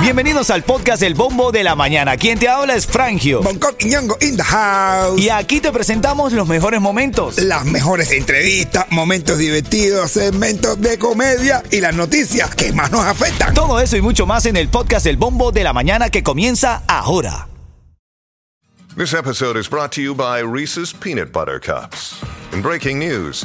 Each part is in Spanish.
Bienvenidos al podcast El Bombo de la Mañana. Quien te habla es Frangio. Bangkok y Ñongo in the house. Y aquí te presentamos los mejores momentos. Las mejores entrevistas, momentos divertidos, segmentos de comedia y las noticias que más nos afectan. Todo eso y mucho más en el podcast El Bombo de la Mañana que comienza ahora. This episode is brought to you by Reese's Peanut Butter Cups. In breaking news,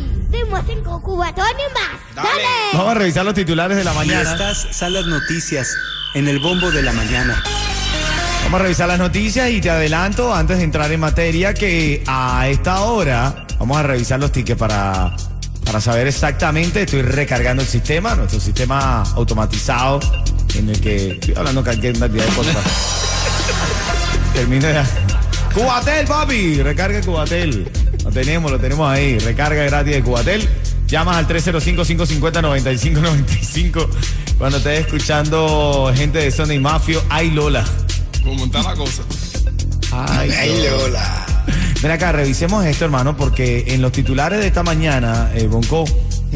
5, cubatón y más. ¡Dale! Vamos a revisar los titulares de la Y mañana. estas son las noticias en el bombo de la mañana. Vamos a revisar las noticias y te adelanto antes de entrar en materia que a esta hora vamos a revisar los tickets para, para saber exactamente. Estoy recargando el sistema, nuestro sistema automatizado en el que estoy hablando cualquier cantidad de cosas. Termino ya. Cubatel, papi, recarga Cubatel. Lo tenemos, lo tenemos ahí. Recarga gratis de Cubatel. Llamas al 305-550-9595 cuando estés escuchando gente de Zona y Mafio. Ay, Lola. ¿Cómo está la cosa? Ay, Ay, Lola. Ven acá, revisemos esto, hermano, porque en los titulares de esta mañana, eh, Bonco,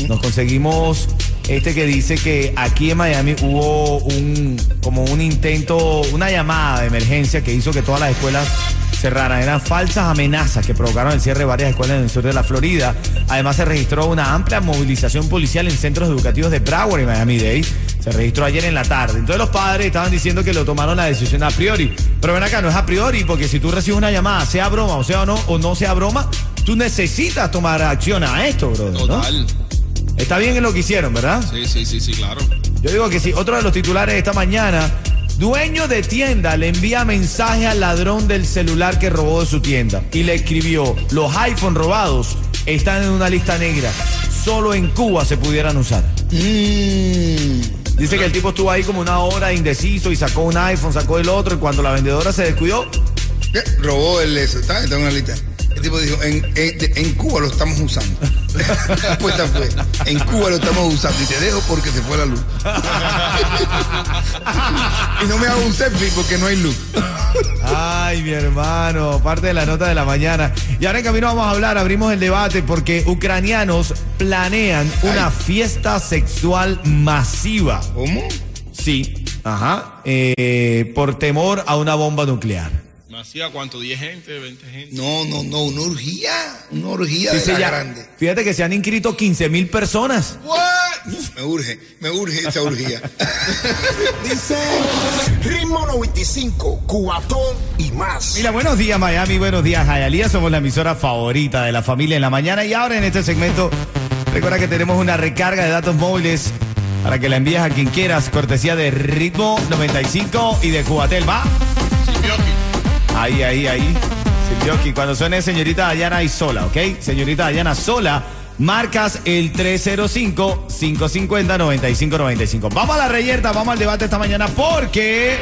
nos conseguimos este que dice que aquí en Miami hubo un como un intento, una llamada de emergencia que hizo que todas las escuelas Eran falsas amenazas que provocaron el cierre de varias escuelas en el sur de la Florida. Además, se registró una amplia movilización policial en centros educativos de Broward y Miami-Dade. Se registró ayer en la tarde. Entonces los padres estaban diciendo que lo tomaron la decisión a priori. Pero ven acá, no es a priori, porque si tú recibes una llamada, sea broma o sea o no, o no sea broma, tú necesitas tomar acción a esto. ¿no? Total. Está bien en lo que hicieron, ¿verdad? Sí, sí, sí, sí, claro. Yo digo que sí. Otro de los titulares de esta mañana. Dueño de tienda le envía mensaje al ladrón del celular que robó de su tienda y le escribió, los iPhone robados están en una lista negra. Solo en Cuba se pudieran usar. Dice que el tipo estuvo ahí como una hora indeciso y sacó un iPhone, sacó el otro y cuando la vendedora se descuidó, ¿Qué? Robó el. Está, está en una lista. Tipo dijo, en, en Cuba lo estamos usando. La respuesta fue, en Cuba lo estamos usando y te dejo porque se fue la luz. y no me hago un selfie porque no hay luz. Ay, mi hermano, parte de la nota de la mañana. Y ahora en camino vamos a hablar, abrimos el debate porque ucranianos planean una fiesta sexual masiva. ¿Cómo? Sí, ajá, eh, por temor a una bomba nuclear. ¿Me hacía cuánto? ¿10 gente? ¿20 gente? No, no, no, una orgía. Una orgía Sí, de la ya- grande. Fíjate que se han inscrito 15 mil personas. Me urge, me urge esa orgía. Dice Ritmo 95, cuatón y más. Mira, buenos días Miami, buenos días Hialeah, somos la emisora favorita de la familia en la mañana y ahora en este segmento recuerda que tenemos una recarga de datos móviles para que la envíes a quien quieras, cortesía de Ritmo 95 y de Cubatel, ¿va? Ahí, ahí, ahí. Silvioki, cuando suene señorita Dayana y sola, ¿ok? Señorita Dayana sola, marcas el 305-550-9595. Vamos a la reyerta, vamos al debate esta mañana porque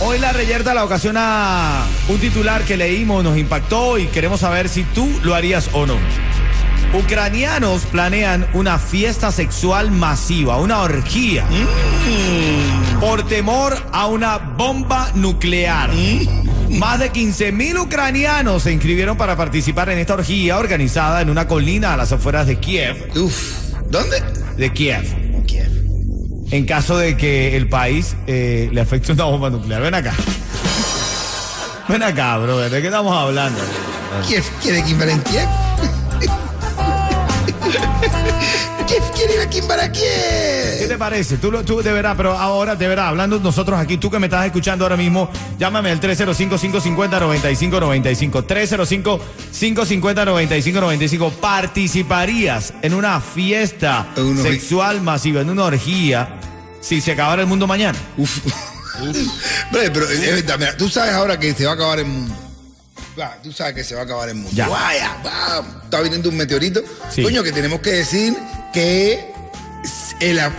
hoy la reyerta la ocasiona un titular que leímos, nos impactó y queremos saber si tú lo harías o no. Ucranianos planean una fiesta sexual masiva, una orgía, por temor a una bomba nuclear. Más de 15 mil ucranianos se inscribieron para participar en esta orgía organizada en una colina a las afueras de Kiev. Uf, ¿dónde? De Kiev. Kiev. En caso de que el país eh, le afecte una bomba nuclear. Ven acá. Ven acá, brother. ¿De qué estamos hablando? Kiev quiere Kimber en Kiev. Kiev quiere ir a Kimber a Kiev. ¿Qué te parece? Tú, lo- tú de verdad, pero ahora, de verdad, hablando nosotros aquí, tú que me estás escuchando ahora mismo, llámame al 305-550-9595. 305-550-9595. ¿Participarías en una fiesta En una orgía. sexual masiva, en una orgía, si se acabara el mundo mañana? Uf. Bre, pero es verdad, mira, tú sabes ahora que se va a acabar el mundo. Va, tú sabes que se va a acabar el mundo. Ya. Vaya, va, está viniendo un meteorito. Sí. Coño, que tenemos que decir que eh, la,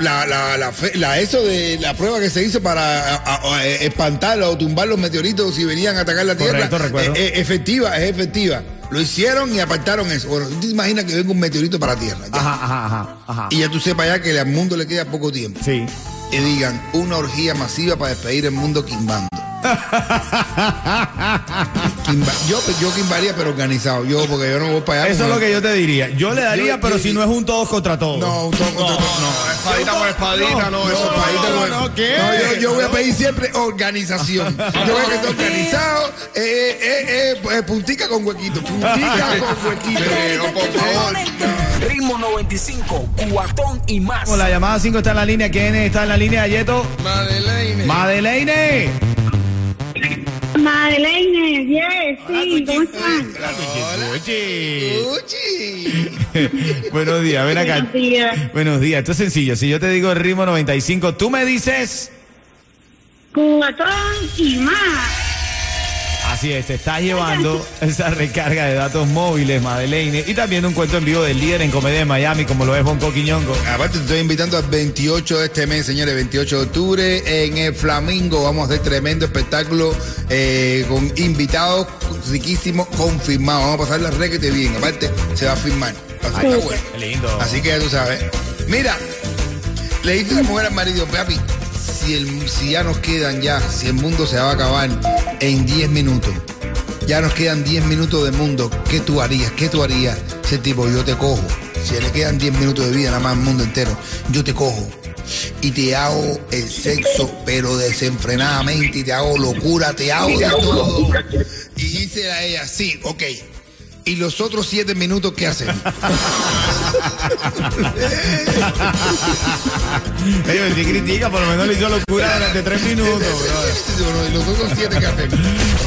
la, eso de la prueba que se hizo para a- espantar o tumbar los meteoritos si venían a atacar la Tierra Correcto, recuerdo. eh, eh, efectiva, es efectiva. Lo hicieron y apartaron eso. Bueno, tú te imaginas que venga un meteorito para la Tierra. ya. Ajá, ajá, ajá, ajá. Y ya tú sepas ya que al mundo le queda poco tiempo. Sí. Y digan, una orgía masiva para despedir el mundo quimbando. Yo, yo quimbaría, pero organizado. Yo, porque yo no voy para allá. Eso es con- lo que yo te diría. Yo le daría, Yo- pero yo- si no es un todos contra todos. No, un toque contra todo, no. Espadita por espadita, no, eso No, espadita no, no, no, no, ¿qué? No, yo, yo voy a pedir siempre organización. Yo voy a que esté organizado, eh, eh, eh, eh, puntica con huequito, puntica con huequito. Pero, por favor. Ritmo 95, cuatón y más. La llamada 5 está en la línea. ¿Quién está en la línea, Yeto? Madeleine. Madeleine. Madeleine, yes, sí, ¿cómo están? Oye. Uchi. Buenos días, ven acá. Buenos días. Buenos días, esto es sencillo. Si yo te digo el ritmo 95, tú me dices. Cubatón y más. Así es, te estás llevando esa recarga de datos móviles, Madeleine. Y también un cuento en vivo del líder en comedia de Miami, como lo es Bonco Quiñongo. Aparte, te estoy invitando al 28 de este mes, señores, 28 de octubre, en el Flamingo. Vamos a hacer tremendo espectáculo eh, con invitados riquísimos confirmados. Vamos a pasar la requete bien. Aparte, se va a firmar. Está bueno. Lindo. Así que ya tú sabes. Mira, le dice la mujer al marido, papi, si, el, si ya nos quedan ya, si el mundo se va a acabar en 10 minutos, ya nos quedan 10 minutos de mundo, ¿qué tú harías? ¿Qué tú harías? Ese tipo, yo te cojo. Si le quedan 10 minutos de vida nada más al mundo entero, yo te cojo. Y te hago el sexo, pero desenfrenadamente, y te hago locura, te hago de todo. Y dice a ella, sí, ok. ¿Y los otros 7 minutos qué hacemos? Ellos sí critica, por lo menos le hizo locura durante tres minutos, ¿y los otros 7 qué hacemos?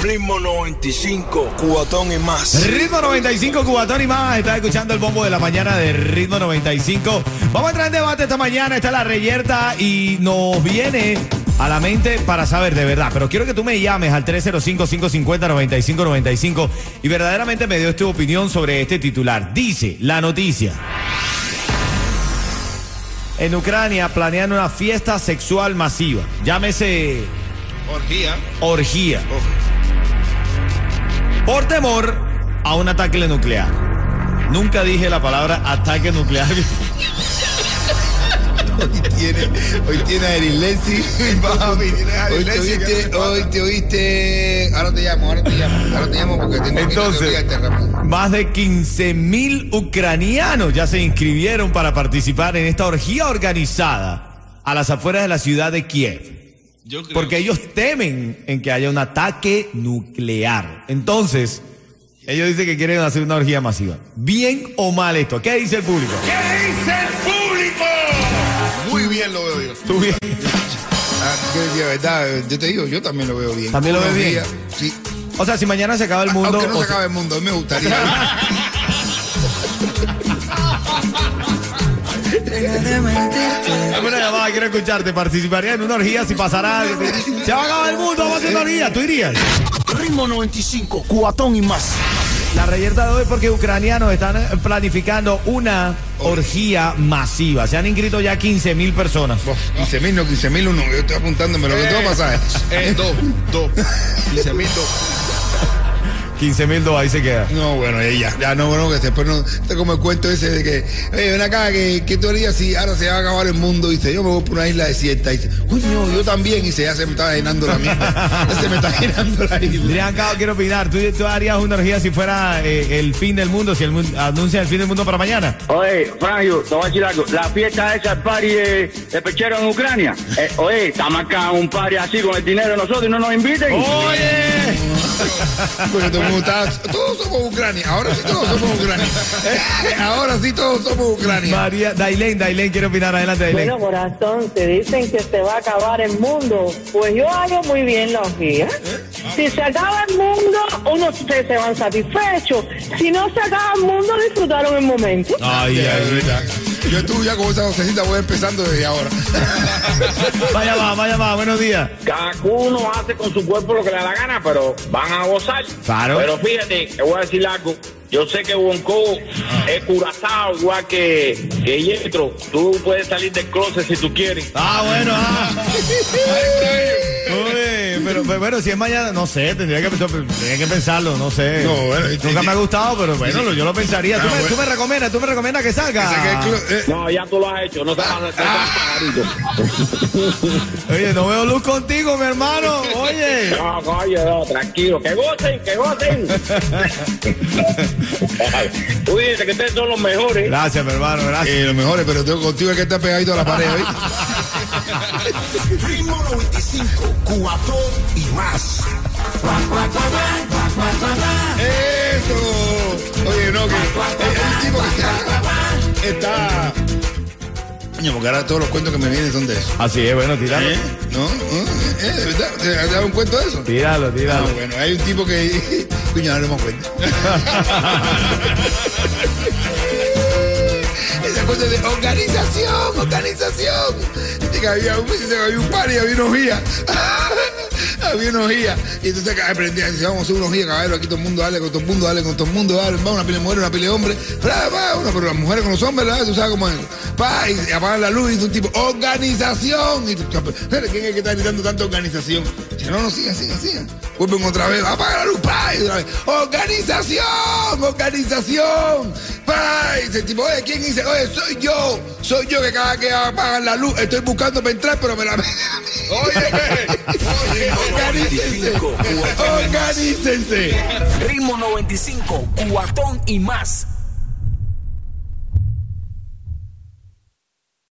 Ritmo 95, cuatón y más. Ritmo 95, Cubatón y más. Estás escuchando el bombo de la mañana de Ritmo 95. Vamos a entrar en debate esta mañana. Está la reyerta y nos viene a la mente para saber de verdad. Pero quiero que tú me llames al 305-550-9595 y verdaderamente me dio tu opinión sobre este titular. Dice la noticia. En Ucrania planean una fiesta sexual masiva. Llámese Orgía. orgía. Por temor a un ataque nuclear. Nunca dije la palabra ataque nuclear. Hoy tiene, hoy tiene a Erin Leslie. A Erin Hoy te Leslie, ¿qué oíste, hoy te oíste. Ahora te llamo, ahora te llamo, ahora te llamo porque tengo Entonces, que terremoto. más de 15 mil ucranianos ya se inscribieron para participar en esta orgía organizada a las afueras de la ciudad de Kiev. Yo creo Porque ellos temen en que haya un ataque nuclear. Entonces, ellos dicen que quieren hacer una orgía masiva. ¿Bien o mal esto? ¿Qué dice el público? ¿Qué dice ¿Tú bien? Ah, yo, de verdad, yo te digo, yo también lo veo bien. ¿También lo ves Unos bien? días, Sí. O sea, si mañana se acaba el mundo... Aunque no se sea- acabe el mundo, a mí me gustaría. Dame una llamada, quiero escucharte. ¿Participaría en una orgía si pasara algo? Se va a acabar el mundo, vamos a hacer una orgía. ¿Tú irías? Ritmo 95, cuatón y más. La reyerta de hoy porque ucranianos están eh, planificando una orgía masiva. Se han inscrito ya 15 mil personas. Uf, 15 mil, no 15 mil uno. Yo estoy apuntándome lo que tengo que pasar. Eh, dos, dos. 15 mil, dos. 15 mil dos, ahí se queda. No, bueno, ya, ya, ya no, bueno, que después no. Está como el cuento ese de que, oye, ven acá, que, que tú harías si ahora se va a acabar el mundo. Dice, yo me voy por una isla desierta. Dice, coño, yo también. Y dice, ya se me está llenando la mierda. Ya se me está llenando la isla. Adrián Cao, quiero opinar. ¿Tú, tú harías una orgía si fuera eh, el fin del mundo, si el mundo anuncia el fin del mundo para mañana? Oye, Franjo, te voy a decir algo. La fiesta esa, el party de, de pechero en Ucrania. Eh, oye, estamos acá un party así con el dinero de nosotros y no nos inviten. ¡Oye! Todos somos Ucrania. Ahora sí todos somos Ucrania. Ahora sí todos somos Ucrania. María, Dailén, Dailén, quiero opinar. Adelante, Dailén. Bueno, corazón, te dicen que se va a acabar el mundo. Pues yo hago muy bien la hojía. Si se acaba el mundo, unos ustedes se van satisfechos. Si no se acaba el mundo, disfrutaron el momento. Ay, ay, verdad. Yo estuve ya con esa vocecita, voy empezando desde ahora. Vaya más, vaya más, buenos días. Cada uno hace con su cuerpo lo que le da la gana, pero van a gozar. Claro. Pero fíjate, te voy a decir algo. Yo sé que Bonco es curazao igual que, que Yetro. Tú puedes salir del closet si tú quieres. Ah, bueno, ah. pero, pero bueno, si es mañana, no sé, tendría que, tendría que pensarlo, no sé. No, bueno, y- Nunca me ha gustado, pero bueno, lo- yo lo pensaría. ¿Tú, Ah, me, bueno. tú me recomiendas, tú me recomiendas que salga. Que eh, No, ya tú lo has hecho. No te vas a hacer Oye, no veo luz contigo, mi hermano. Oye. No, coño, no, tranquilo. Que gocen, que gocen. Dices que ustedes son los mejores. Gracias, mi hermano, gracias. eh, lo mejor, pero tengo contigo es que está pegadito a la pared. ¿oíste? Ritmo 95, cuatón y más. Eso. Oye, no, que el, el tipo que está. está porque ahora todos los cuentos que me vienen son de eso. Así es, bueno, tíralo. ¿Eh? ¿No? ¿No? ¿Eh? ¿De verdad? ¿Te dado un cuento de eso? Tíralo, Ah, tíralo. bueno, hay un tipo que. Coño, no le hemos cuenta. Esa cosa de organización, organización. Dice que había un, había un par y había unos guías. había unos guías. Y entonces acá aprendían, dice, vamos a hacer unos guías, caballero, aquí todo el mundo dale con todo el mundo, dale con todo el mundo, dale, va una pila de mujeres, una pila de hombres, una, pero las mujeres con los hombres, ¿verdad? Tú sabes cómo es. Pa, y apagan la luz y dice un tipo, organización. Y ¿quién es que está gritando tanta organización? No, no, sigan, sigan, sigan. Vuelven otra vez, apaga la luz, pa, y otra vez, organización, organización. Pa, y dice el tipo, oye, ¿quién dice? Oye, soy yo, soy yo que cada que apagan la luz estoy buscando para entrar, pero me la... Oye, oye, organícense, organícense. Ritmo 95, cuatón y más.